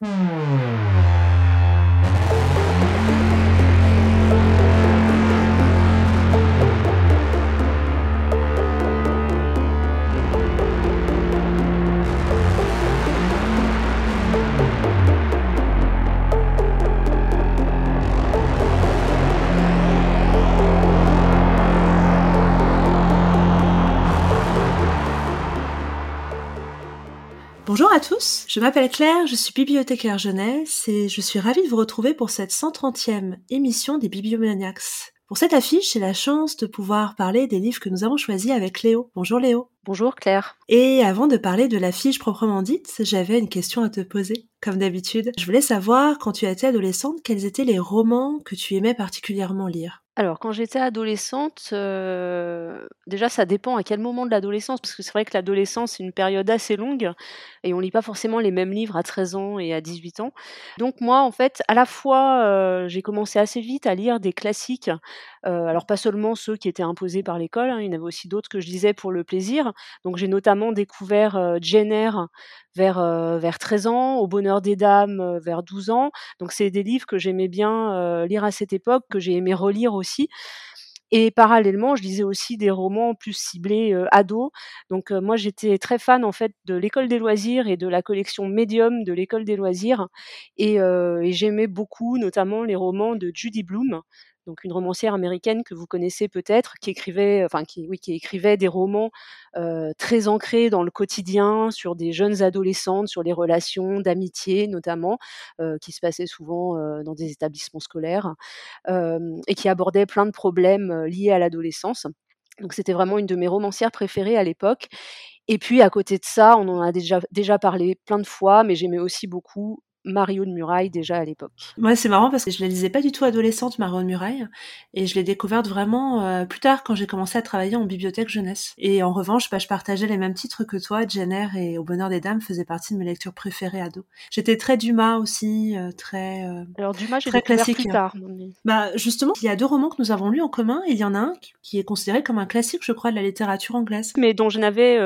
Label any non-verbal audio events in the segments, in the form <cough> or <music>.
Bonjour je m'appelle Claire, je suis bibliothécaire jeunesse et je suis ravie de vous retrouver pour cette 130e émission des Bibliomaniacs. Pour cette affiche, j'ai la chance de pouvoir parler des livres que nous avons choisis avec Léo. Bonjour Léo. Bonjour Claire. Et avant de parler de l'affiche proprement dite, j'avais une question à te poser, comme d'habitude. Je voulais savoir, quand tu étais adolescente, quels étaient les romans que tu aimais particulièrement lire? Alors, quand j'étais adolescente, euh, déjà, ça dépend à quel moment de l'adolescence, parce que c'est vrai que l'adolescence, c'est une période assez longue, et on lit pas forcément les mêmes livres à 13 ans et à 18 ans. Donc moi, en fait, à la fois, euh, j'ai commencé assez vite à lire des classiques, euh, alors pas seulement ceux qui étaient imposés par l'école, hein, il y en avait aussi d'autres que je lisais pour le plaisir. Donc j'ai notamment découvert Jenner vers, vers 13 ans, Au bonheur des dames vers 12 ans. Donc c'est des livres que j'aimais bien lire à cette époque, que j'ai aimé relire aussi. Et parallèlement, je lisais aussi des romans plus ciblés euh, ados. Donc moi, j'étais très fan en fait de l'école des loisirs et de la collection Medium de l'école des loisirs. Et, et j'aimais beaucoup, notamment les romans de Judy Blume donc une romancière américaine que vous connaissez peut-être, qui écrivait, enfin qui, oui, qui écrivait des romans très ancrés dans le quotidien, sur des jeunes adolescentes, sur les relations d'amitié notamment, qui se passaient souvent dans des établissements scolaires, et qui abordait plein de problèmes liés à l'adolescence. Donc c'était vraiment une de mes romancières préférées à l'époque. Et puis à côté de ça, on en a déjà, déjà parlé plein de fois, mais j'aimais aussi beaucoup Mario de Muraille déjà à l'époque. Moi, c'est marrant parce que je la lisais pas du tout adolescente, Mario de Muraille, et je l'ai découverte vraiment euh, plus tard quand j'ai commencé à travailler en bibliothèque jeunesse. Et en revanche, bah, je partageais les mêmes titres que toi, Jenner et Au bonheur des dames faisaient partie de mes lectures préférées ado. J'étais très Dumas aussi, euh, très euh, Alors Dumas, j'ai classique. Plus tard. Bah justement, il y a deux romans que nous avons lus en commun, et il y en a un qui est considéré comme un classique, je crois, de la littérature anglaise. Mais dont je n'avais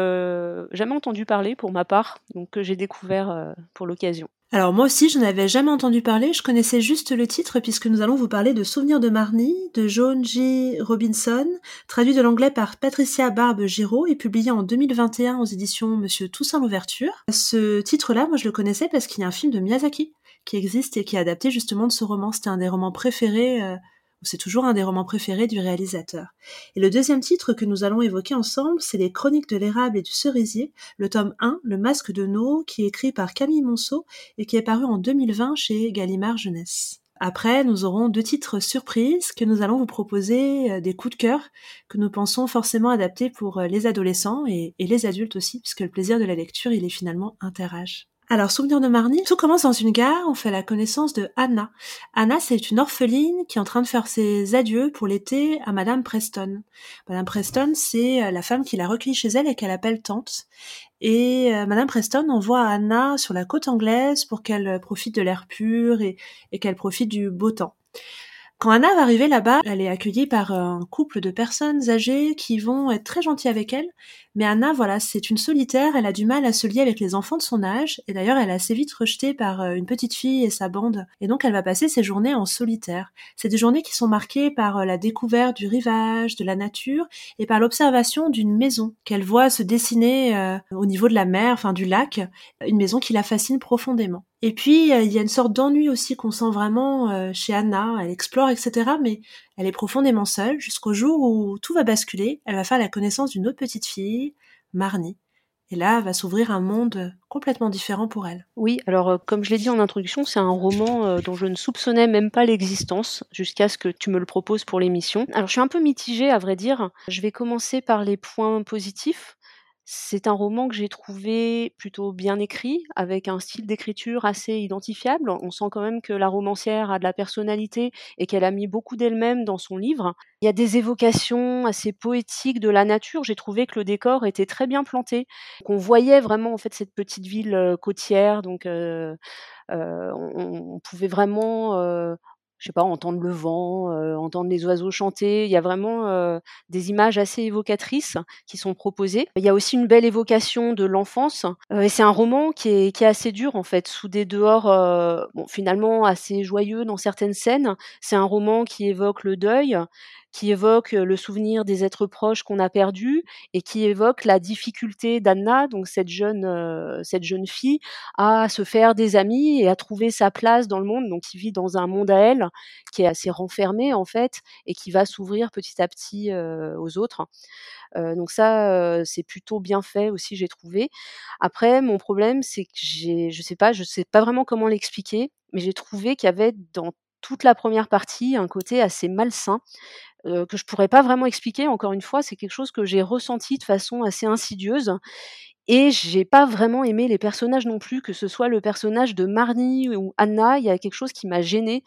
jamais entendu parler pour ma part, donc que j'ai découvert pour l'occasion. Alors moi aussi, je n'avais jamais entendu parler, je connaissais juste le titre puisque nous allons vous parler de Souvenirs de Marnie de Joan J. Robinson, traduit de l'anglais par Patricia Barbe Giraud et publié en 2021 aux éditions Monsieur Toussaint l'Ouverture. Ce titre-là, moi je le connaissais parce qu'il y a un film de Miyazaki qui existe et qui est adapté justement de ce roman. C'était un des romans préférés euh, c'est toujours un des romans préférés du réalisateur. Et le deuxième titre que nous allons évoquer ensemble, c'est Les Chroniques de l'érable et du cerisier, le tome 1, Le Masque de No, qui est écrit par Camille Monceau et qui est paru en 2020 chez Gallimard Jeunesse. Après, nous aurons deux titres surprises que nous allons vous proposer, euh, des coups de cœur que nous pensons forcément adaptés pour euh, les adolescents et, et les adultes aussi, puisque le plaisir de la lecture, il est finalement interage. Alors, souvenir de Marnie, tout commence dans une gare, on fait la connaissance de Anna. Anna, c'est une orpheline qui est en train de faire ses adieux pour l'été à Madame Preston. Madame Preston, c'est euh, la femme qui l'a recueillie chez elle et qu'elle appelle tante. Et euh, Madame Preston envoie Anna sur la côte anglaise pour qu'elle profite de l'air pur et qu'elle profite du beau temps. Quand Anna va arriver là-bas, elle est accueillie par un couple de personnes âgées qui vont être très gentils avec elle. Mais Anna, voilà, c'est une solitaire, elle a du mal à se lier avec les enfants de son âge, et d'ailleurs elle est assez vite rejetée par euh, une petite fille et sa bande, et donc elle va passer ses journées en solitaire. C'est des journées qui sont marquées par euh, la découverte du rivage, de la nature, et par l'observation d'une maison qu'elle voit se dessiner euh, au niveau de la mer, enfin du lac, une maison qui la fascine profondément. Et puis, euh, il y a une sorte d'ennui aussi qu'on sent vraiment euh, chez Anna. Elle explore, etc. Mais elle est profondément seule jusqu'au jour où tout va basculer. Elle va faire la connaissance d'une autre petite fille, Marnie. Et là, va s'ouvrir un monde complètement différent pour elle. Oui, alors euh, comme je l'ai dit en introduction, c'est un roman dont je ne soupçonnais même pas l'existence jusqu'à ce que tu me le proposes pour l'émission. Alors je suis un peu mitigée à vrai dire. Je vais commencer par les points positifs. C'est un roman que j'ai trouvé plutôt bien écrit, avec un style d'écriture assez identifiable. On sent quand même que la romancière a de la personnalité et qu'elle a mis beaucoup d'elle-même dans son livre. Il y a des évocations assez poétiques de la nature. J'ai trouvé que le décor était très bien planté, qu'on voyait vraiment en fait cette petite ville côtière. Donc, on, pouvait vraiment je sais pas, entendre le vent, euh, entendre les oiseaux chanter. Il y a vraiment euh, des images assez évocatrices qui sont proposées. Il y a aussi une belle évocation de l'enfance. Euh, et c'est un roman qui est, qui est, assez dur, en fait, sous des dehors, bon, finalement, assez joyeux dans certaines scènes. C'est un roman qui évoque le deuil, qui évoque le souvenir des êtres proches qu'on a perdus et qui évoque la difficulté d'Anna, donc cette jeune, cette jeune fille, à se faire des amis et à trouver sa place dans le monde. Donc, qui vit dans un monde à elle qui est assez renfermé en fait et qui va s'ouvrir petit à petit aux autres. donc ça, c'est plutôt bien fait aussi, j'ai trouvé. Après, mon problème, c'est que j'ai, je sais pas, je sais pas vraiment comment l'expliquer, mais j'ai trouvé qu'il y avait dans toute la première partie un côté assez malsain que je pourrais pas vraiment expliquer. Encore une fois, c'est quelque chose que j'ai ressenti de façon assez insidieuse. Et j'ai pas vraiment aimé les personnages non plus, que ce soit le personnage de Marnie ou Anna, il y a quelque chose qui m'a gênée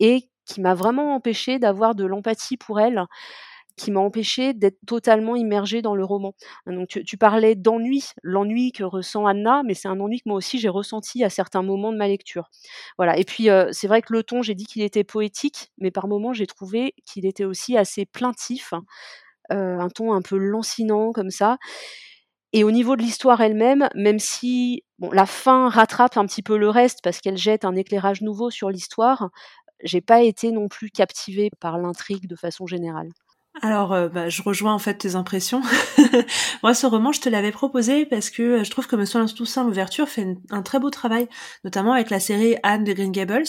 et qui m'a vraiment empêché d'avoir de l'empathie pour elle qui m'a empêché d'être totalement immergée dans le roman. Donc tu, parlais d'ennui, l'ennui que ressent Anna, mais c'est un ennui que moi aussi j'ai ressenti à certains moments de ma lecture. Voilà. Et puis c'est vrai que le ton, j'ai dit qu'il était poétique, mais par moments j'ai trouvé qu'il était aussi assez plaintif, euh, un ton un peu lancinant comme ça. Et au niveau de l'histoire elle-même, même si bon, la fin rattrape un petit peu le reste parce qu'elle jette un éclairage nouveau sur l'histoire, j'ai pas été non plus captivée par l'intrigue de façon générale. Alors, euh, bah, je rejoins en fait tes impressions. <laughs> Moi, ce roman, je te l'avais proposé parce que euh, je trouve que Monsieur Toussaint, l'ouverture, fait un très beau travail, notamment avec la série Anne de Green Gables.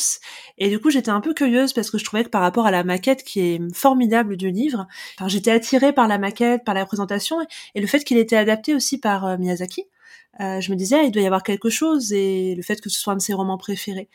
Et du coup, j'étais un peu curieuse parce que je trouvais que par rapport à la maquette qui est formidable du livre, enfin, j'étais attirée par la maquette, par la présentation et le fait qu'il était adapté aussi par euh, Miyazaki. Je me disais, il doit y avoir quelque chose, et le fait que ce soit un de ses romans préférés.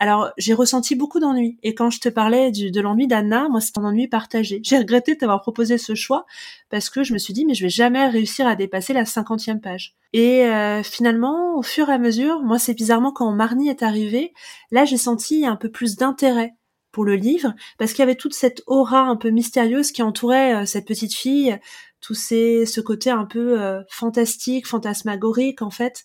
Alors, j'ai ressenti beaucoup d'ennui. Et quand je te parlais de l'ennui d'Anna, moi, c'est un ennui partagé. J'ai regretté de t'avoir proposé ce choix parce que je me suis dit, mais je vais jamais réussir à dépasser la cinquantième page. Et euh, finalement, au fur et à mesure, moi, c'est bizarrement quand Marnie est arrivée, là, j'ai senti un peu plus d'intérêt pour le livre parce qu'il y avait toute cette aura un peu mystérieuse qui entourait euh, cette petite fille tout ces, ce côté un peu euh, fantastique, fantasmagorique en fait,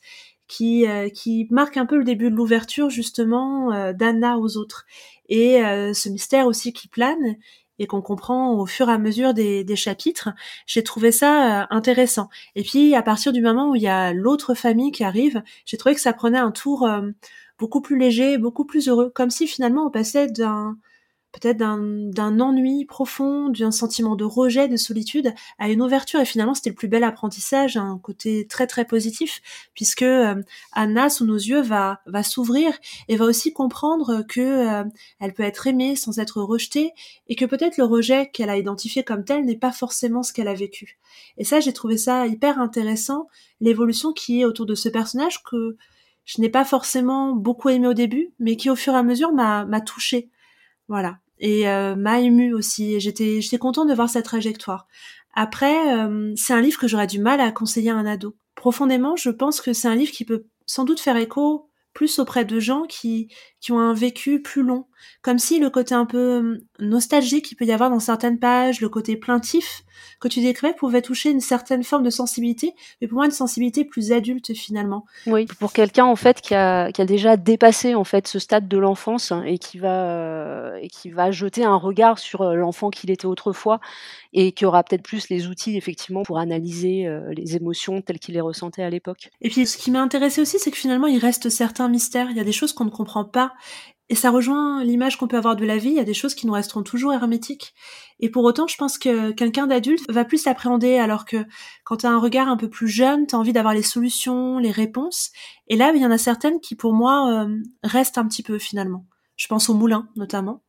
qui, euh, qui marque un peu le début de l'ouverture justement euh, d'Anna aux autres. Et ce mystère aussi qui plane et qu'on comprend au fur et à mesure des, des chapitres, j'ai trouvé ça intéressant. Et puis à partir du moment où il y a l'autre famille qui arrive, j'ai trouvé que ça prenait un tour beaucoup plus léger, beaucoup plus heureux, comme si finalement on passait d'un peut-être d'un ennui profond, d'un sentiment de rejet, de solitude, à une ouverture. Et finalement, c'était le plus bel apprentissage, un côté très très positif, puisque euh, Anna, sous nos yeux, va va s'ouvrir et va aussi comprendre que euh, elle peut être aimée sans être rejetée, et que peut-être le rejet qu'elle a identifié comme tel n'est pas forcément ce qu'elle a vécu. Et ça, j'ai trouvé ça hyper intéressant, l'évolution qui est autour de ce personnage que je n'ai pas forcément beaucoup aimé au début, mais qui au fur et à mesure m'a touchée. Voilà et euh, m'a ému aussi. J'étais j'étais contente de voir sa trajectoire. Après, euh, c'est un livre que j'aurais du mal à conseiller à un ado. Profondément, je pense que c'est un livre qui peut sans doute faire écho plus auprès de gens qui, qui ont un vécu plus long. Comme si le côté un peu hum, nostalgique qu'il peut y avoir dans certaines pages, le côté plaintif que tu décrivais pouvait toucher une certaine forme de sensibilité, mais pour moi une sensibilité plus adulte finalement. Oui, pour quelqu'un en fait qui a, qui a déjà dépassé en fait ce stade de l'enfance et qui va euh, et qui va jeter un regard sur euh, l'enfant qu'il était autrefois et qui aura peut-être plus les outils effectivement pour analyser euh, les émotions telles qu'il les ressentait à l'époque. Et puis ce qui m'a intéressé aussi, c'est que finalement il reste certains mystères, il y a des choses qu'on ne comprend pas. Et ça rejoint l'image qu'on peut avoir de la vie, il y a des choses qui nous resteront toujours hermétiques. Et pour autant, je pense que quelqu'un d'adulte va plus l'appréhender, alors que quand tu as un regard un peu plus jeune, tu as envie d'avoir les solutions, les réponses. Et là, il y en a certaines qui, pour moi, euh, restent un petit peu finalement. Je pense au moulin, notamment.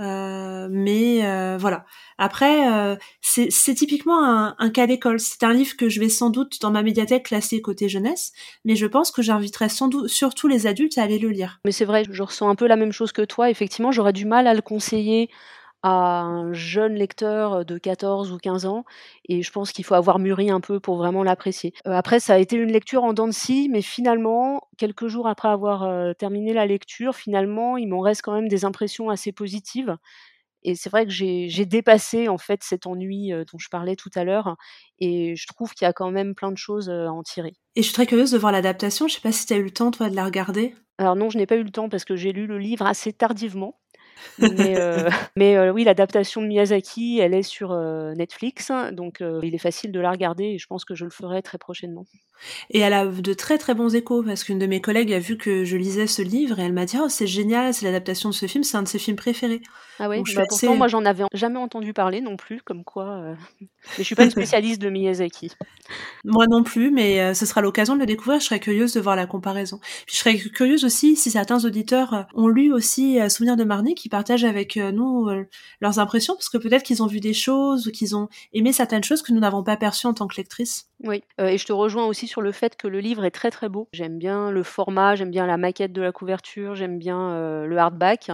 Euh, mais euh, voilà. Après, euh, c'est typiquement un, un cas d'école. C'est un livre que je vais sans doute dans ma médiathèque classer côté jeunesse, mais je pense que j'inviterai sans doute surtout les adultes à aller le lire. Mais c'est vrai, je ressens un peu la même chose que toi. Effectivement, j'aurais du mal à le conseiller à un jeune lecteur de 14 ou 15 ans et je pense qu'il faut avoir mûri un peu pour vraiment l'apprécier. après ça a été une lecture en dents de scie mais finalement quelques jours après avoir terminé la lecture, finalement, il m'en reste quand même des impressions assez positives et c'est vrai que j'ai dépassé en fait cet ennui dont je parlais tout à l'heure et je trouve qu'il y a quand même plein de choses à en tirer. Et je suis très curieuse de voir l'adaptation, je sais pas si tu as eu le temps toi de la regarder? Alors non, je n'ai pas eu le temps parce que j'ai lu le livre assez tardivement. Mais, <laughs> mais oui, l'adaptation de Miyazaki, elle est sur Netflix, donc il est facile de la regarder et je pense que je le ferai très prochainement. Et elle a de très très bons échos parce qu'une de mes collègues a vu que je lisais ce livre et elle m'a dit oh c'est génial, c'est l'adaptation de ce film, c'est un de ses films préférés. Ah oui, bah, pourtant moi j'en avais jamais entendu parler non plus, comme quoi. Euh... Mais je suis pas une <laughs> spécialiste de Miyazaki. Moi non plus, mais euh, ce sera l'occasion de le découvrir. Je serais curieuse de voir la comparaison. Puis je serais curieuse aussi si certains auditeurs euh, ont lu aussi euh, Souvenir de Marnie, qui partagent avec nous leurs impressions, parce que peut-être qu'ils ont vu des choses ou qu'ils ont aimé certaines choses que nous n'avons pas perçues en tant que lectrice. Oui, et je te rejoins aussi sur le fait que le livre est très très beau. J'aime bien le format, j'aime bien la maquette de la couverture, j'aime bien le hardback.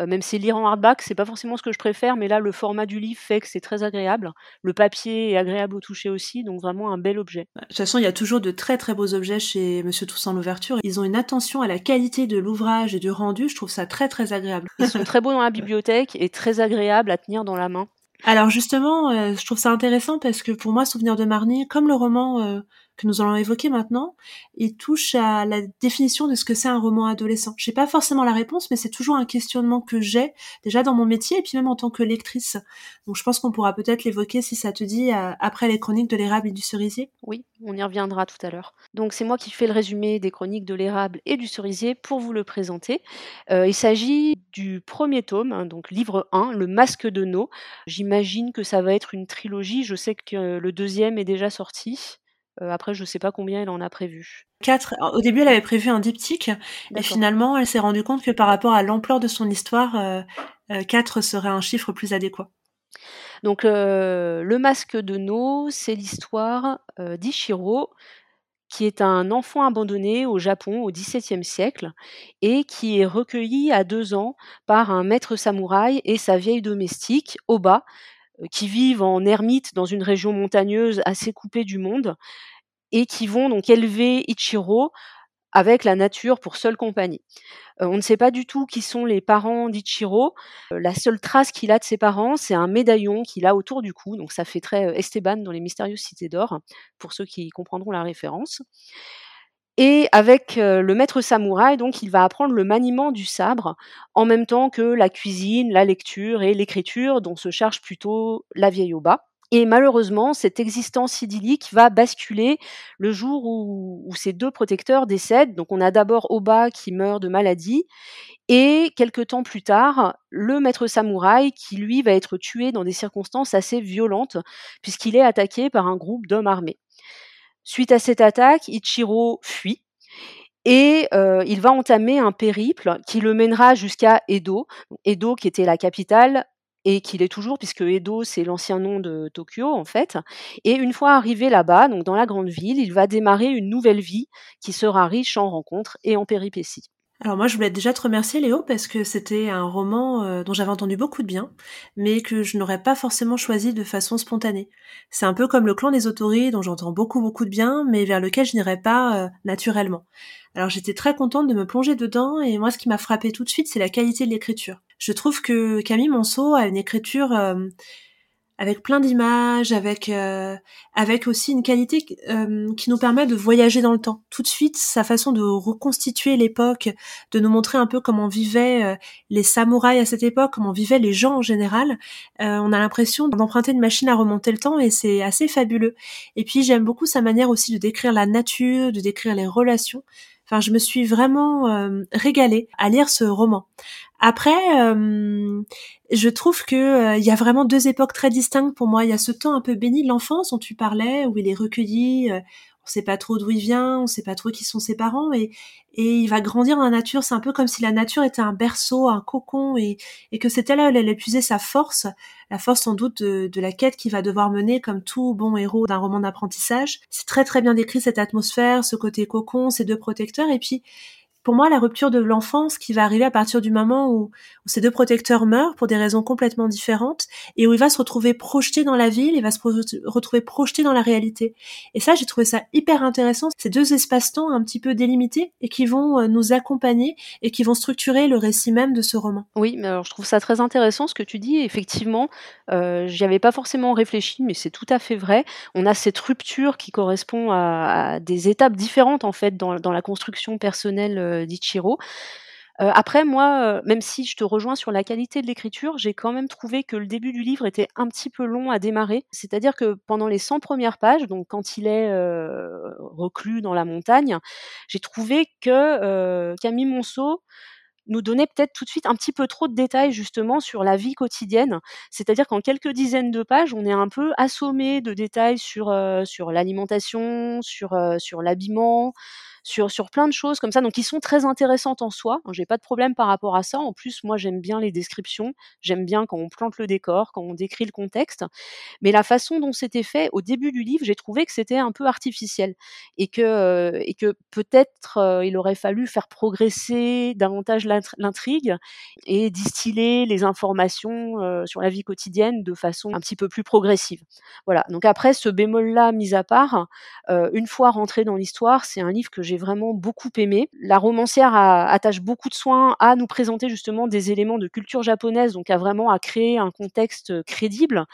Euh, même si lire en hardback, c'est pas forcément ce que je préfère, mais là, le format du livre fait que c'est très agréable. Le papier est agréable au toucher aussi, donc vraiment un bel objet. De toute façon, il y a toujours de très très beaux objets chez Monsieur Toussaint l'ouverture. Ils ont une attention à la qualité de l'ouvrage et du rendu. Je trouve ça très très agréable. Ils sont très beaux dans la bibliothèque et très agréables à tenir dans la main. Alors justement, euh, je trouve ça intéressant parce que pour moi, Souvenir de Marnie, comme le roman euh, que nous allons évoquer maintenant, il touche à la définition de ce que c'est un roman adolescent. J'ai pas forcément la réponse, mais c'est toujours un questionnement que j'ai déjà dans mon métier et puis même en tant que lectrice. Donc je pense qu'on pourra peut-être l'évoquer si ça te dit euh, après les chroniques de l'érable et du cerisier. Oui, on y reviendra tout à l'heure. Donc c'est moi qui fais le résumé des chroniques de l'érable et du cerisier pour vous le présenter. Euh, il s'agit du premier tome, hein, donc livre 1, Le Masque de No. J'imagine que ça va être une trilogie. Je sais que le deuxième est déjà sorti. Euh, après, je ne sais pas combien elle en a prévu. Quatre. Au début, elle avait prévu un diptyque, et finalement, elle s'est rendue compte que par rapport à l'ampleur de son histoire, euh, euh, quatre serait un chiffre plus adéquat. Donc, le masque de No, c'est l'histoire d'Ichiro, qui est un enfant abandonné au Japon au XVIIe siècle et qui est recueilli à deux ans par un maître samouraï et sa vieille domestique, Oba, euh, qui vivent en ermite dans une région montagneuse assez coupée du monde et qui vont donc élever Ichiro avec la nature pour seule compagnie. Euh, on ne sait pas du tout qui sont les parents d'Ichiro. Euh, la seule trace qu'il a de ses parents, c'est un médaillon qu'il a autour du cou. Donc ça fait très Esteban dans les mystérieuses cités d'or, pour ceux qui comprendront la référence. Et avec le maître samouraï, donc, il va apprendre le maniement du sabre, en même temps que la cuisine, la lecture et l'écriture, dont se charge plutôt la vieille Oba. Et malheureusement, cette existence idyllique va basculer le jour où, ces deux protecteurs décèdent. Donc on a d'abord Oba qui meurt de maladie, et quelques temps plus tard, le maître samouraï qui lui va être tué dans des circonstances assez violentes, puisqu'il est attaqué par un groupe d'hommes armés. Suite à cette attaque, Ichiro fuit et euh, il va entamer un périple qui le mènera jusqu'à Edo, Edo qui était la capitale et qui l'est toujours puisque Edo c'est l'ancien nom de Tokyo en fait. Et une fois arrivé là-bas, donc dans la grande ville, il va démarrer une nouvelle vie qui sera riche en rencontres et en péripéties. Alors moi, je voulais déjà te remercier, Léo, parce que c'était un roman euh, dont j'avais entendu beaucoup de bien, mais que je n'aurais pas forcément choisi de façon spontanée. C'est un peu comme le clan des autoris, dont j'entends beaucoup beaucoup de bien, mais vers lequel je n'irais pas euh, naturellement. Alors j'étais très contente de me plonger dedans, et moi, ce qui m'a frappé tout de suite, c'est la qualité de l'écriture. Je trouve que Camille Monceau a une écriture euh, avec plein d'images, avec euh, avec aussi une qualité euh, qui nous permet de voyager dans le temps. Tout de suite, sa façon de reconstituer l'époque, de nous montrer un peu comment vivaient euh, les samouraïs à cette époque, comment vivaient les gens en général. on a l'impression d'emprunter une machine à remonter le temps et c'est assez fabuleux. Et puis j'aime beaucoup sa manière aussi de décrire la nature, de décrire les relations. Enfin, je me suis vraiment régalée à lire ce roman. Après, euh, je trouve que euh, il y a vraiment deux époques très distinctes pour moi. Il y a ce temps un peu béni de l'enfance dont tu parlais, où il est recueilli, euh, on sait pas trop d'où il vient, on sait pas trop qui sont ses parents, et, et il va grandir dans la nature. C'est un peu comme si la nature était un berceau, un cocon, et, et que c'était là où elle puiser sa force, la force sans doute de, de la quête qu'il va devoir mener comme tout bon héros d'un roman d'apprentissage. C'est très très bien décrit cette atmosphère, ce côté cocon, ces deux protecteurs, et puis pour moi, la rupture de l'enfance qui va arriver à partir du moment où, ces deux protecteurs meurent pour des raisons complètement différentes et où il va se retrouver projeté dans la ville, il va se retrouver projeté dans la réalité. Et ça, j'ai trouvé ça hyper intéressant. Ces deux espaces-temps un petit peu délimités et qui vont euh, nous accompagner et qui vont structurer le récit même de ce roman. Oui, mais alors je trouve ça très intéressant ce que tu dis. Effectivement, euh, j'y avais pas forcément réfléchi, mais c'est tout à fait vrai. On a cette rupture qui correspond à, des étapes différentes en fait dans, la construction personnelle euh, d'Ichiro. Heu, après moi, heu, même si je te rejoins sur la qualité de l'écriture, j'ai quand même trouvé que le début du livre était un petit peu long à démarrer. C'est-à-dire que pendant les 100 premières pages, donc quand il est, heu, reclus dans la montagne, j'ai trouvé que, heu, Camille Monceau nous donnait peut-être tout de suite un petit peu trop de détails justement sur la vie quotidienne. C'est-à-dire qu'en quelques dizaines de pages, on est un peu assommé de détails sur, sur l'alimentation, sur, sur l'habillement, sur sur plein de choses comme ça, donc qui sont très intéressantes en soi. J'ai pas de problème par rapport à ça. En plus, moi, j'aime bien les descriptions. J'aime bien quand on plante le décor, quand on décrit le contexte. Mais la façon dont c'était fait au début du livre, j'ai trouvé que c'était un peu artificiel et que, heu, et que peut-être, heu, il aurait fallu faire progresser davantage l'intrigue et distiller les informations, heu, sur la vie quotidienne de façon un petit peu plus progressive. Voilà, donc après ce bémol-là mis à part, une fois rentré dans l'histoire, c'est un livre que j'ai vraiment beaucoup aimé. La romancière attache beaucoup de soin à nous présenter justement des éléments de culture japonaise, donc à vraiment à créer un contexte crédible.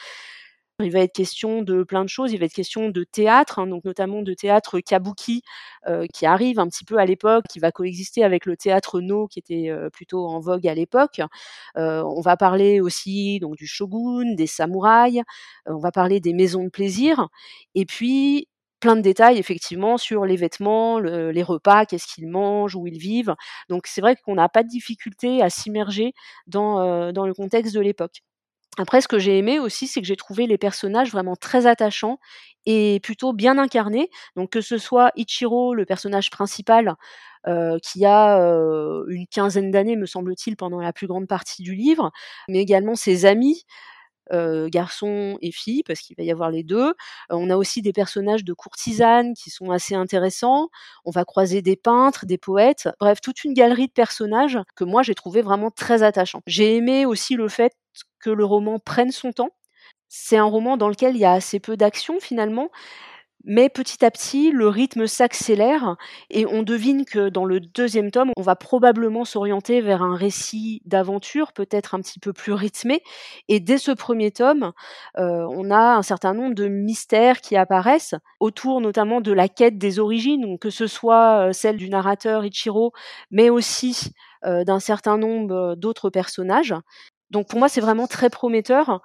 Il va être question de plein de choses. Il va être question de théâtre, hein, donc notamment de théâtre kabuki euh, qui arrive un petit peu à l'époque, qui va coexister avec le théâtre no qui était euh, plutôt en vogue à l'époque. Euh, on va parler aussi donc du shogun, des samouraïs. on va parler des maisons de plaisir. Et puis plein de détails effectivement sur les vêtements, les repas, qu'est-ce qu'ils mangent, où ils vivent. Donc c'est vrai qu'on n'a pas de difficulté à s'immerger dans, euh, dans le contexte de l'époque. Après, ce que j'ai aimé aussi, c'est que j'ai trouvé les personnages vraiment très attachants et plutôt bien incarnés. Donc que ce soit Ichiro, le personnage principal, euh, qui a euh, une quinzaine d'années, me semble-t-il, pendant la plus grande partie du livre, mais également ses amis, garçons et filles, parce qu'il va y avoir les deux. On a aussi des personnages de courtisanes qui sont assez intéressants. On va croiser des peintres, des poètes, bref, toute une galerie de personnages que moi j'ai trouvé vraiment très attachant. J'ai aimé aussi le fait que le roman prenne son temps. C'est un roman dans lequel il y a assez peu d'action finalement, mais petit à petit, le rythme s'accélère et on devine que dans le deuxième tome, on va probablement s'orienter vers un récit d'aventure, peut-être un petit peu plus rythmé. Et dès ce premier tome, euh, on a un certain nombre de mystères qui apparaissent autour notamment de la quête des origines, que ce soit euh, celle du narrateur Ichiro, mais aussi euh, d'un certain nombre d'autres personnages. Donc pour moi, c'est vraiment très prometteur.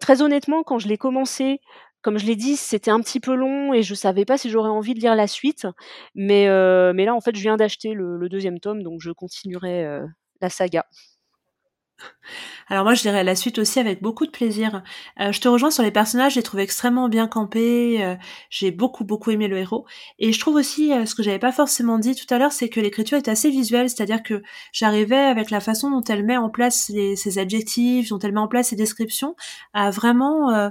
très honnêtement, quand je l'ai commencé, comme je l'ai dit, c'était un petit peu long et je savais pas si j'aurais envie de lire la suite. Mais, euh, mais là, en fait, je viens d'acheter le, deuxième tome, donc je continuerai euh, la saga. Alors moi, je dirais la suite aussi avec beaucoup de plaisir. Euh, je te rejoins sur les personnages, j'ai trouvé extrêmement bien campés. j'ai beaucoup beaucoup aimé le héros. Et je trouve aussi ce que j'avais pas forcément dit tout à l'heure, c'est que l'écriture est assez visuelle, c'est-à-dire que j'arrivais avec la façon dont elle met en place les, ses adjectifs, dont elle met en place ses descriptions, à vraiment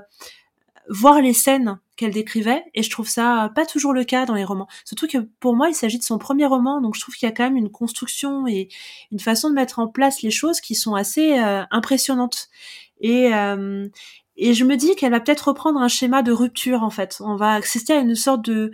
voir les scènes qu'elle décrivait et je trouve ça pas toujours le cas dans les romans. Surtout que pour moi il s'agit de son premier roman donc je trouve qu'il y a quand même une construction et une façon de mettre en place les choses qui sont assez euh, impressionnantes. Et, euh, et je me dis qu'elle va peut-être reprendre un schéma de rupture en fait. On va assister à une sorte de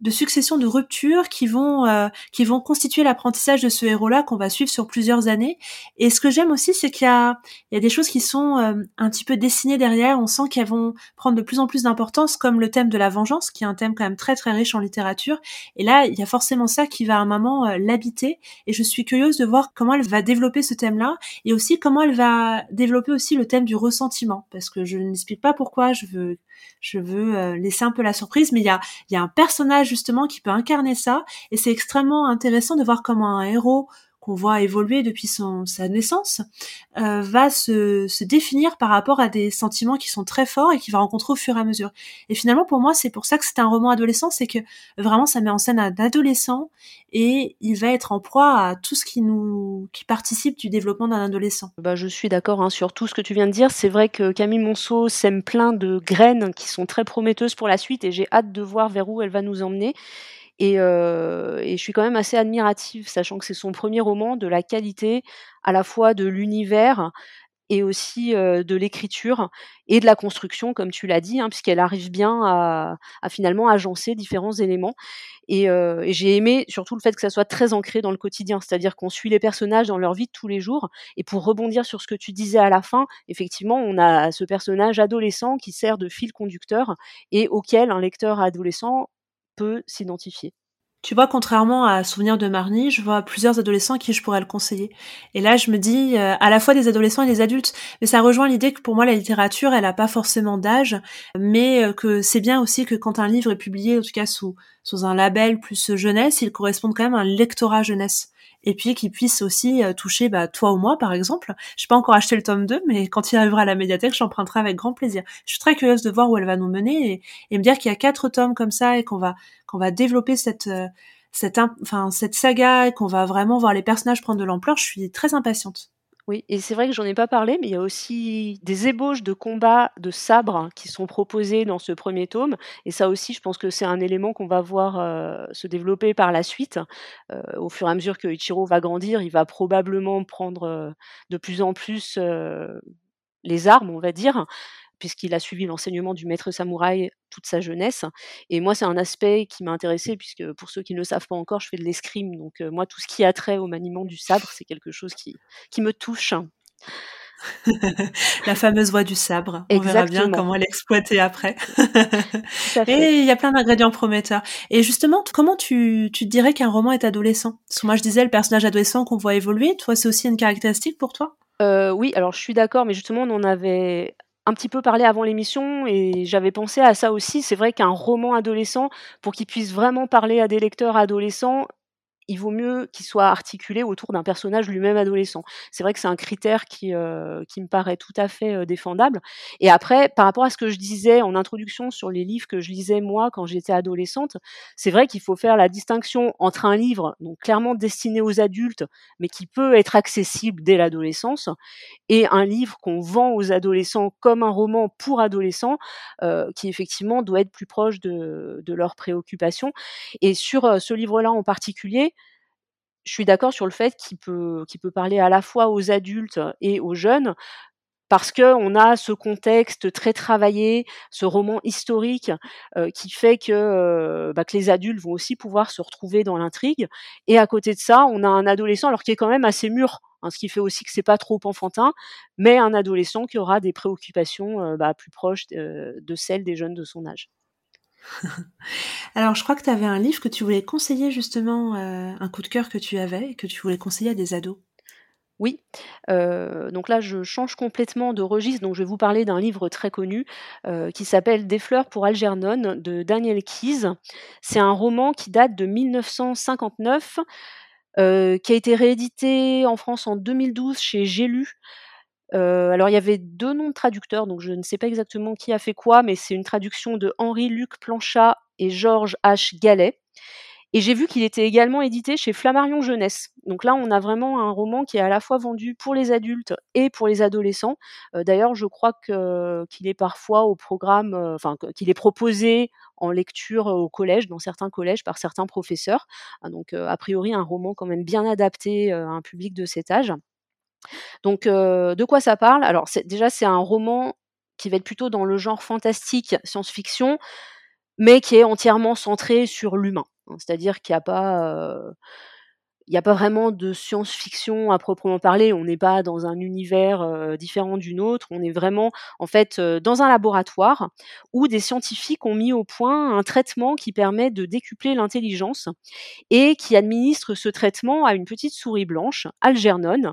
de succession de ruptures qui vont euh, qui vont constituer l'apprentissage de ce héros-là qu'on va suivre sur plusieurs années. Et ce que j'aime aussi, c'est qu'il y a il y a des choses qui sont euh, un petit peu dessinées derrière. On sent qu'elles vont prendre de plus en plus d'importance, comme le thème de la vengeance, qui est un thème quand même très très riche en littérature. Et là, il y a forcément ça qui va à un moment euh, l'habiter. Et je suis curieuse de voir comment elle va développer ce thème-là, et aussi comment elle va développer aussi le thème du ressentiment, parce que je n'explique pas pourquoi. Je veux je veux laisser un peu la surprise, mais il y a il y a un personnage justement qui peut incarner ça. Et c'est extrêmement intéressant de voir comment un héros qu'on voit évoluer depuis son, sa naissance, euh, va se, se, définir par rapport à des sentiments qui sont très forts et qu'il va rencontrer au fur et à mesure. Et finalement, pour moi, c'est pour ça que c'est un roman adolescent, c'est que vraiment, ça met en scène un adolescent et il va être en proie à tout ce qui nous, qui participe du développement d'un adolescent. Bah, je suis d'accord hein, sur tout ce que tu viens de dire. C'est vrai que Camille Monceau sème plein de graines qui sont très prometteuses pour la suite et j'ai hâte de voir vers où elle va nous emmener. Et, euh, et, je suis quand même assez admirative, sachant que c'est son premier roman, de la qualité à la fois de l'univers et aussi euh, de l'écriture et de la construction, comme tu l'as dit, hein, puisqu'elle arrive bien à, à, finalement agencer différents éléments. Et, euh, et j'ai aimé surtout le fait que ça soit très ancré dans le quotidien, c'est-à-dire qu'on suit les personnages dans leur vie de tous les jours. Et pour rebondir sur ce que tu disais à la fin, effectivement, on a ce personnage adolescent qui sert de fil conducteur et auquel un lecteur adolescent peut s'identifier. Tu vois, contrairement à Souvenir de Marnie, je vois plusieurs adolescents à qui je pourrais le conseiller. Et là, je me dis, euh, à la fois des adolescents et des adultes, mais ça rejoint l'idée que pour moi, la littérature, elle a pas forcément d'âge, mais euh, que c'est bien aussi que quand un livre est publié, en tout cas sous, sous un label plus jeunesse, il correspond quand même à un lectorat jeunesse et puis qu'il puisse aussi euh, toucher bah, toi ou moi par exemple. Je n'ai pas encore acheté le tome 2, mais quand il arrivera à la médiathèque, j'emprunterai avec grand plaisir. Je suis très curieuse de voir où elle va nous mener et, me dire qu'il y a quatre tomes comme ça et qu'on va qu'on va développer cette euh, cette enfin cette saga et qu'on va vraiment voir les personnages prendre de l'ampleur. Je suis très impatiente. Oui, et c'est vrai que j'en ai pas parlé, mais il y a aussi des ébauches de combats de sabres qui sont proposés dans ce premier tome. Et ça aussi, je pense que c'est un élément qu'on va voir euh, se développer par la suite. Euh, au fur et à mesure que Ichiro va grandir, il va probablement prendre euh, de plus en plus les armes, on va dire puisqu'il a suivi l'enseignement du maître samouraï toute sa jeunesse. Et moi, c'est un aspect qui m'a intéressé, puisque pour ceux qui ne le savent pas encore, je fais de l'escrime. Donc euh, moi, tout ce qui a trait au maniement du sabre, c'est quelque chose qui, qui me touche. <laughs> la fameuse voix du sabre. On verra bien comment l'exploiter après. <laughs> Et il y a plein d'ingrédients prometteurs. Et justement, comment tu, tu dirais qu'un roman est adolescent? Parce que moi, je disais le personnage adolescent qu'on voit évoluer. Toi, c'est aussi une caractéristique pour toi? Euh, oui, alors je suis d'accord, mais justement, on en avait un petit peu parlé avant l'émission et j'avais pensé à ça aussi. C'est vrai qu'un roman adolescent, pour qu'il puisse vraiment parler à des lecteurs adolescents, il vaut mieux qu'il soit articulé autour d'un personnage lui-même adolescent. C'est vrai que c'est un critère qui, euh, qui me paraît tout à fait euh, défendable. Et après, par rapport à ce que je disais en introduction sur les livres que je lisais moi quand j'étais adolescente, c'est vrai qu'il faut faire la distinction entre un livre donc clairement destiné aux adultes, mais qui peut être accessible dès l'adolescence, et un livre qu'on vend aux adolescents comme un roman pour adolescents, euh, qui effectivement doit être plus proche de, de leurs préoccupations. Et sur ce livre-là en particulier, je suis d'accord sur le fait qu'il peut, parler à la fois aux adultes et aux jeunes, parce qu'on a ce contexte très travaillé, ce roman historique euh, qui fait que, euh, bah, que les adultes vont aussi pouvoir se retrouver dans l'intrigue. Et à côté de ça, on a un adolescent, alors qui est quand même assez mûr, hein, ce qui fait aussi que c'est pas trop enfantin, mais un adolescent qui aura des préoccupations euh, bah, plus proches de celles des jeunes de son âge. <laughs> Alors, je crois que tu avais un livre que tu voulais conseiller justement, euh, un coup de cœur que tu avais et que tu voulais conseiller à des ados. Oui, euh, donc là je change complètement de registre, donc je vais vous parler d'un livre très connu euh, qui s'appelle Des fleurs pour Algernon de Daniel Keyes. C'est un roman qui date de 1959, qui a été réédité en France en 2012 chez J'ai. Euh, alors il y avait deux noms de traducteurs, donc je ne sais pas exactement qui a fait quoi, mais c'est une traduction de Henri-Luc Planchat et Georges H. Gallet. Et j'ai vu qu'il était également édité chez Flammarion Jeunesse. Donc là, on a vraiment un roman qui est à la fois vendu pour les adultes et pour les adolescents. Euh, d'ailleurs, je crois qu'il est parfois au programme, euh, enfin qu'il est proposé en lecture au collège, dans certains collèges, par certains professeurs. Ah, donc a priori, un roman quand même bien adapté à un public de cet âge. Donc, de quoi ça parle? Alors, déjà, c'est un roman qui va être plutôt dans le genre fantastique, science-fiction, mais qui est entièrement centré sur l'humain. Hein. C'est-à-dire qu'il n'y a pas il n'y a pas vraiment de science-fiction à proprement parler. On n'est pas dans un univers euh, différent d'une autre. On est vraiment, en fait, euh, dans un laboratoire où des scientifiques ont mis au point un traitement qui permet de décupler l'intelligence et qui administre ce traitement à une petite souris blanche, Algernon.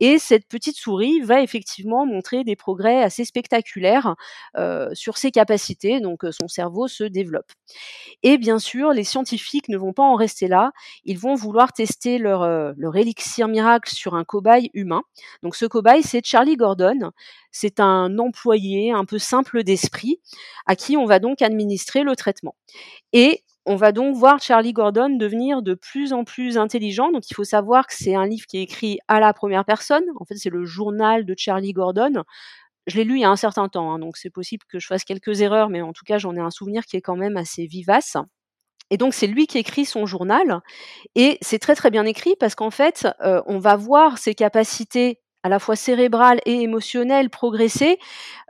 Et cette petite souris va effectivement montrer des progrès assez spectaculaires euh, sur ses capacités. Donc, son cerveau se développe. Et bien sûr, les scientifiques ne vont pas en rester là. Ils vont vouloir tester leur, euh, leur élixir miracle sur un cobaye humain. Donc ce cobaye, c'est Charlie Gordon. C'est un employé un peu simple d'esprit à qui on va donc administrer le traitement. Et on va donc voir Charlie Gordon devenir de plus en plus intelligent. Donc il faut savoir que c'est un livre qui est écrit à la première personne. En fait, c'est le journal de Charlie Gordon. Je l'ai lu il y a un certain temps, hein, donc c'est possible que je fasse quelques erreurs, mais en tout cas, j'en ai un souvenir qui est quand même assez vivace. Et donc c'est lui qui écrit son journal et c'est très très bien écrit parce qu'en fait euh, on va voir ses capacités à la fois cérébrales et émotionnelles progresser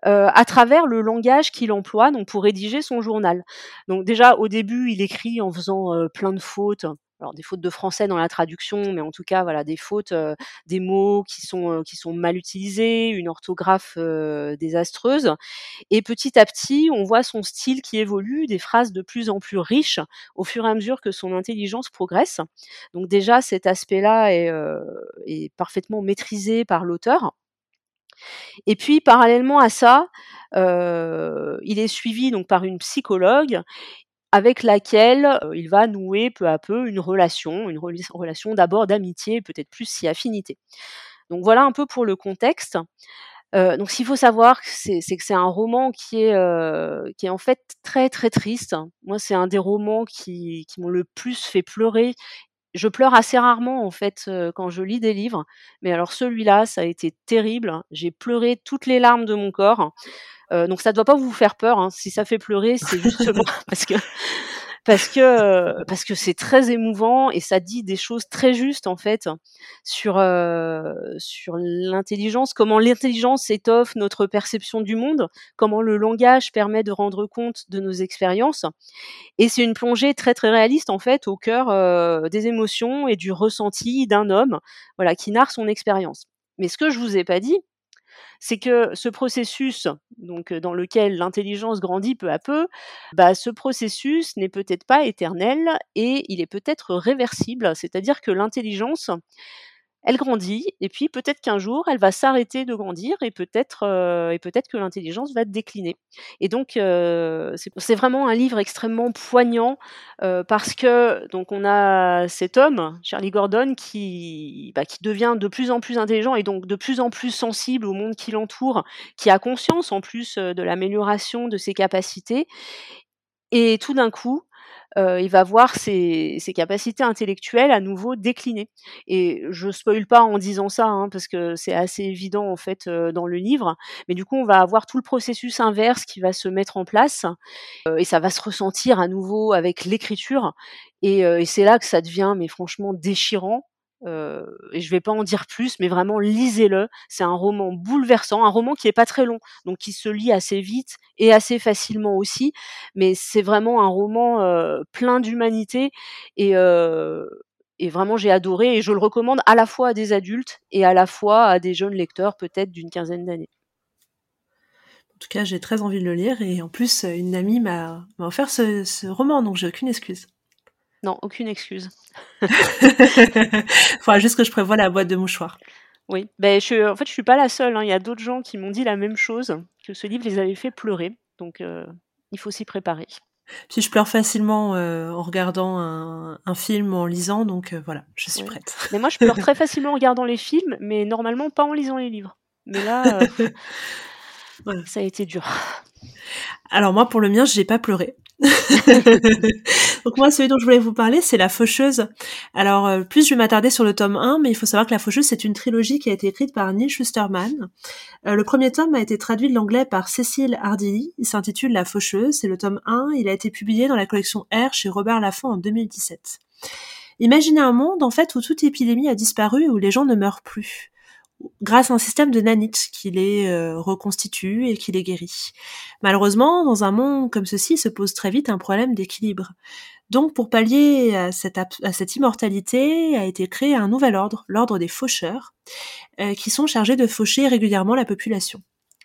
euh, à travers le langage qu'il emploie donc pour rédiger son journal. Donc déjà au début il écrit en faisant euh, plein de fautes, alors des fautes de français dans la traduction, mais en tout cas voilà des fautes, des mots qui sont mal utilisés, une orthographe désastreuse. Et petit à petit, on voit son style qui évolue, des phrases de plus en plus riches au fur et à mesure que son intelligence progresse. Donc déjà cet aspect-là est, est parfaitement maîtrisé par l'auteur. Et puis parallèlement à ça, il est suivi donc par une psychologue avec laquelle il va nouer peu à peu une relation, une relation d'abord d'amitié, peut-être plus si affinité. Donc voilà un peu pour le contexte. donc ce qu'il faut savoir, c'est que c'est un roman qui est, qui en fait très très triste. Moi, c'est un des romans qui, qui m'ont le plus fait pleurer. Je pleure assez rarement en fait quand je lis des livres, mais alors celui-là, ça a été terrible. J'ai pleuré toutes les larmes de mon corps. Euh, donc ça ne doit pas vous faire peur. Hein. Si ça fait pleurer, c'est justement <laughs> parce que parce que parce que c'est très émouvant et ça dit des choses très justes en fait sur euh, sur l'intelligence, comment l'intelligence étoffe notre perception du monde, comment le langage permet de rendre compte de nos expériences. Et c'est une plongée très très réaliste en fait au cœur euh, des émotions et du ressenti d'un homme, voilà, qui narre son expérience. Mais ce que je vous ai pas dit, c'est que ce processus, donc dans lequel l'intelligence grandit peu à peu, bah, ce processus n'est peut-être pas éternel et il est peut-être réversible, c'est-à-dire que l'intelligence, elle grandit et puis peut-être qu'un jour elle va s'arrêter de grandir et peut-être euh, et peut-être que l'intelligence va décliner. Et donc euh, c'est vraiment un livre extrêmement poignant euh, parce que donc on a cet homme Charlie Gordon qui bah, qui devient de plus en plus intelligent et donc de plus en plus sensible au monde qui l'entoure, qui a conscience en plus de l'amélioration de ses capacités et tout d'un coup il va voir ses, capacités intellectuelles à nouveau décliner. Et je spoil pas en disant ça, hein, parce que c'est assez évident en fait dans le livre. Mais du coup, on va avoir tout le processus inverse qui va se mettre en place, et ça va se ressentir à nouveau avec l'écriture. Et, et c'est là que ça devient, mais franchement, déchirant. Euh, et je vais pas en dire plus, mais vraiment lisez-le. C'est un roman bouleversant, un roman qui est pas très long, donc qui se lit assez vite et assez facilement aussi. Mais c'est vraiment un roman euh, plein d'humanité et, euh, et vraiment j'ai adoré et je le recommande à la fois à des adultes et à la fois à des jeunes lecteurs, peut-être d'une quinzaine d'années. En tout cas, j'ai très envie de le lire et en plus, une amie m'a offert ce, ce roman, donc j'ai aucune excuse. Non, aucune excuse. <laughs> Faudra juste que je prévoie la boîte de mouchoirs. Oui, ben je, en fait, je suis pas la seule. Hein. Il y a d'autres gens qui m'ont dit la même chose, que ce livre les avait fait pleurer. Donc, euh, il faut s'y préparer. Puis je pleure facilement euh, en regardant un, film en lisant, donc euh, voilà, je suis prête. Mais moi, je pleure très <laughs> facilement en regardant les films, mais normalement pas en lisant les livres. Mais là, <laughs> ça a été dur. Alors moi, pour le mien, j'ai pas pleuré. <laughs> Donc moi, celui dont je voulais vous parler, c'est La Faucheuse. Alors, euh, plus je vais m'attarder sur le tome 1, mais il faut savoir que La Faucheuse, c'est une trilogie qui a été écrite par Neil Schusterman. Euh, le premier tome a été traduit de l'anglais par Cécile Hardilly. Il s'intitule La Faucheuse. C'est le tome 1. Il a été publié dans la collection R chez Robert Laffont en 2017. Imaginez un monde, en fait, où toute épidémie a disparu et où les gens ne meurent plus grâce à un système de nanit qui les euh, reconstitue et qui les guérit. Malheureusement, dans un monde comme ceci, se pose très vite un problème d'équilibre. Donc, pour pallier à cette, à cette, immortalité, a été créé un nouvel ordre, l'ordre des faucheurs, euh, qui sont chargés de faucher régulièrement la population.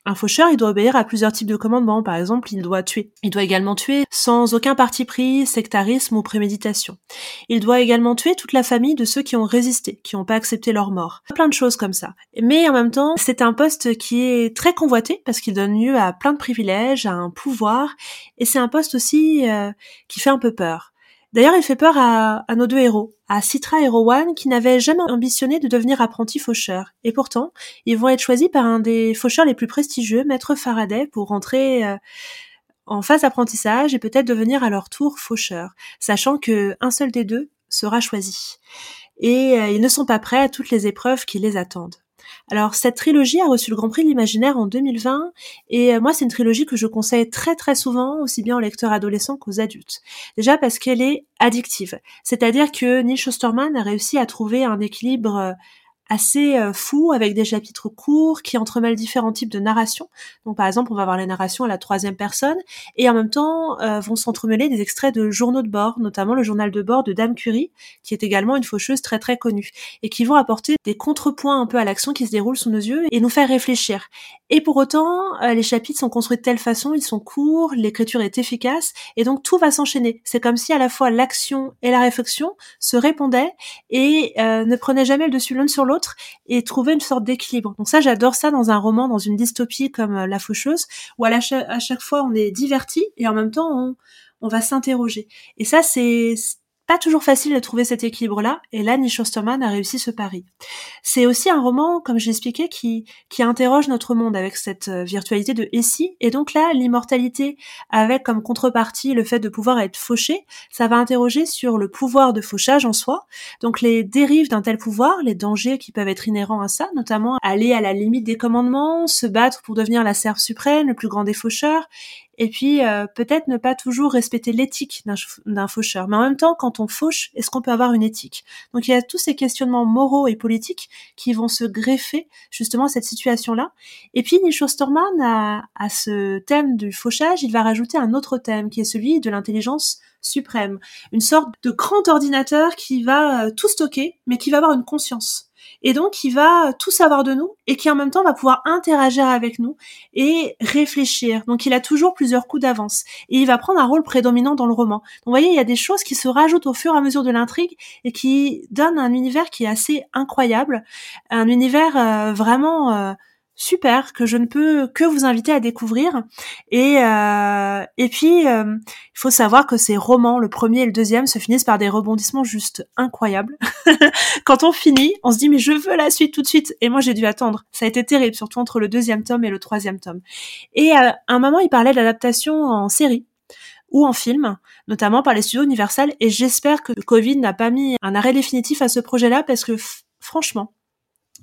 Un faucheur, il doit obéir à plusieurs types de commandements. Par exemple, il doit tuer. Il doit également tuer sans aucun parti pris, sectarisme ou préméditation. Il doit également tuer toute la famille de ceux qui ont résisté, qui n'ont pas accepté leur mort. Plein de choses comme ça. Mais en même temps, c'est un poste qui est très convoité parce qu'il donne lieu à plein de privilèges, à un pouvoir, et c'est un poste aussi euh, qui fait un peu peur. D'ailleurs, il fait peur à, nos deux héros, à Citra et Rowan, qui n'avaient jamais ambitionné de devenir apprentis faucheurs. Et pourtant, ils vont être choisis par un des faucheurs les plus prestigieux, Maître Faraday, pour rentrer euh, en phase d'apprentissage et peut-être devenir à leur tour faucheurs, sachant que un seul des deux sera choisi. Et euh, ils ne sont pas prêts à toutes les épreuves qui les attendent. Alors cette trilogie a reçu le Grand Prix de l'Imaginaire en 2020 et euh, moi c'est une trilogie que je conseille très très souvent aussi bien aux lecteurs adolescents qu'aux adultes. Déjà parce qu'elle est addictive, c'est-à-dire que Neil Schusterman a réussi à trouver un équilibre euh, assez euh, fou avec des chapitres courts qui entremêlent différents types de narration. Donc par exemple, on va avoir la narration à la troisième personne et en même temps euh, vont s'entremêler des extraits de journaux de bord, notamment le journal de bord de Dame Curie, qui est également une faucheuse très très connue, et qui vont apporter des contrepoints un peu à l'action qui se déroule sous nos yeux et nous faire réfléchir. Et pour autant, euh, les chapitres sont construits de telle façon, ils sont courts, l'écriture est efficace, et donc tout va s'enchaîner. C'est comme si à la fois l'action et la réflexion se répondaient et ne prenaient jamais le dessus l'un sur l'autre et trouver une sorte d'équilibre. Donc ça, j'adore ça dans un roman, dans une dystopie comme euh, La Faucheuse, où à, chaque fois on est diverti et en même temps on, on va s'interroger. Et ça, c'est pas toujours facile de trouver cet équilibre-là, et là, Nish Osterman a réussi ce pari. C'est aussi un roman, comme je l'expliquais, qui, qui interroge notre monde avec cette euh, virtualité de Essie, et donc là, l'immortalité, avec comme contrepartie le fait de pouvoir être fauché, ça va interroger sur le pouvoir de fauchage en soi, donc les dérives d'un tel pouvoir, les dangers qui peuvent être inhérents à ça, notamment aller à la limite des commandements, se battre pour devenir la serve suprême, le plus grand des faucheurs, et puis euh, peut-être ne pas toujours respecter l'éthique d'un faucheur. Mais en même temps, quand on fauche, est-ce qu'on peut avoir une éthique? Donc il y a tous ces questionnements moraux et politiques qui vont se greffer justement à cette situation-là. Et puis Nish Osterman, à, à ce thème du fauchage, il va rajouter un autre thème qui est celui de l'intelligence suprême, une sorte de grand ordinateur qui va euh, tout stocker, mais qui va avoir une conscience et donc qui va tout savoir de nous et qui en même temps va pouvoir interagir avec nous et réfléchir. Donc il a toujours plusieurs coups d'avance et il va prendre un rôle prédominant dans le roman. Donc vous voyez, il y a des choses qui se rajoutent au fur et à mesure de l'intrigue et qui donnent un univers qui est assez incroyable, un univers euh, vraiment euh, super que je ne peux que vous inviter à découvrir. Et euh, et puis euh, il faut savoir que ces romans, le premier et le deuxième, se finissent par des rebondissements juste incroyables. <laughs> Quand on finit, on se dit mais je veux la suite tout de suite. Et moi j'ai dû attendre. Ça a été terrible, surtout entre le deuxième tome et le troisième tome. Et à un moment, il parlait d'adaptation en série ou en film, notamment par les studios Universal. Et j'espère que le Covid n'a pas mis un arrêt définitif à ce projet-là parce que franchement,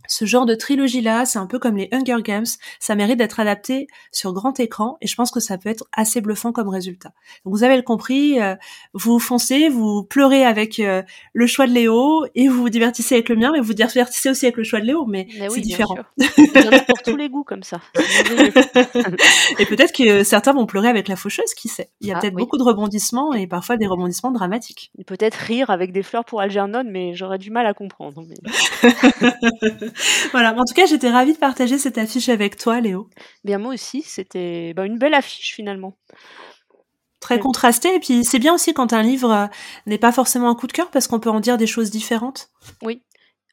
ce genre de trilogie-là, c'est un peu comme les Hunger Games, ça mérite d'être adapté sur grand écran et je pense que ça peut être assez bluffant comme résultat. Donc vous avez le compris, euh, vous foncez, vous pleurez avec euh, le choix de Léo et vous vous divertissez avec le mien, mais vous divertissez aussi avec le choix de Léo, mais, c'est différent. Il y en a pour tous les goûts comme ça. <laughs> et peut-être que certains vont pleurer avec la faucheuse, qui sait? Il y a ah peut-être beaucoup de rebondissements et parfois des rebondissements dramatiques. Peut-être rire avec des fleurs pour Algernon, mais j'aurais du mal à comprendre. Mais... <laughs> voilà, en tout cas, j'étais ravie de partager cette affiche avec toi, Léo. Bien, moi aussi, c'était bah, une belle affiche finalement. Très contrastée, et puis c'est bien aussi quand un livre euh, n'est pas forcément un coup de cœur parce qu'on peut en dire des choses différentes. Oui.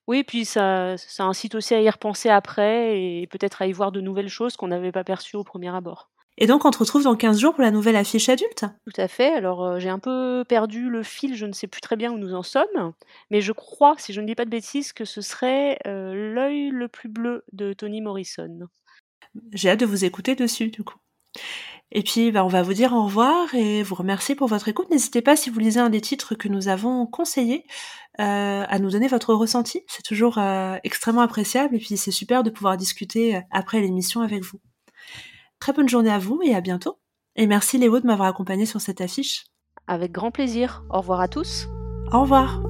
Oui, puis ça, ça incite aussi à y repenser après et peut-être à y voir de nouvelles choses qu'on n'avait pas perçues au premier abord. Et donc, on te retrouve dans 15 jours pour la nouvelle affiche adulte Tout à fait. Alors, euh, j'ai un peu perdu le fil, je ne sais plus très bien où nous en sommes, mais je crois, si je ne dis pas de bêtises, que ce serait euh, L'œil le plus bleu de Toni Morrison. J'ai hâte de vous écouter dessus, du coup. Et puis, bah, on va vous dire au revoir et vous remercier pour votre écoute. N'hésitez pas, si vous lisez un des titres que nous avons conseillés, euh, à nous donner votre ressenti. C'est toujours extrêmement appréciable et puis c'est super de pouvoir discuter après l'émission avec vous. Très bonne journée à vous et à bientôt. Et merci Léo de m'avoir accompagné sur cette affiche. Avec grand plaisir. Au revoir à tous. Au revoir.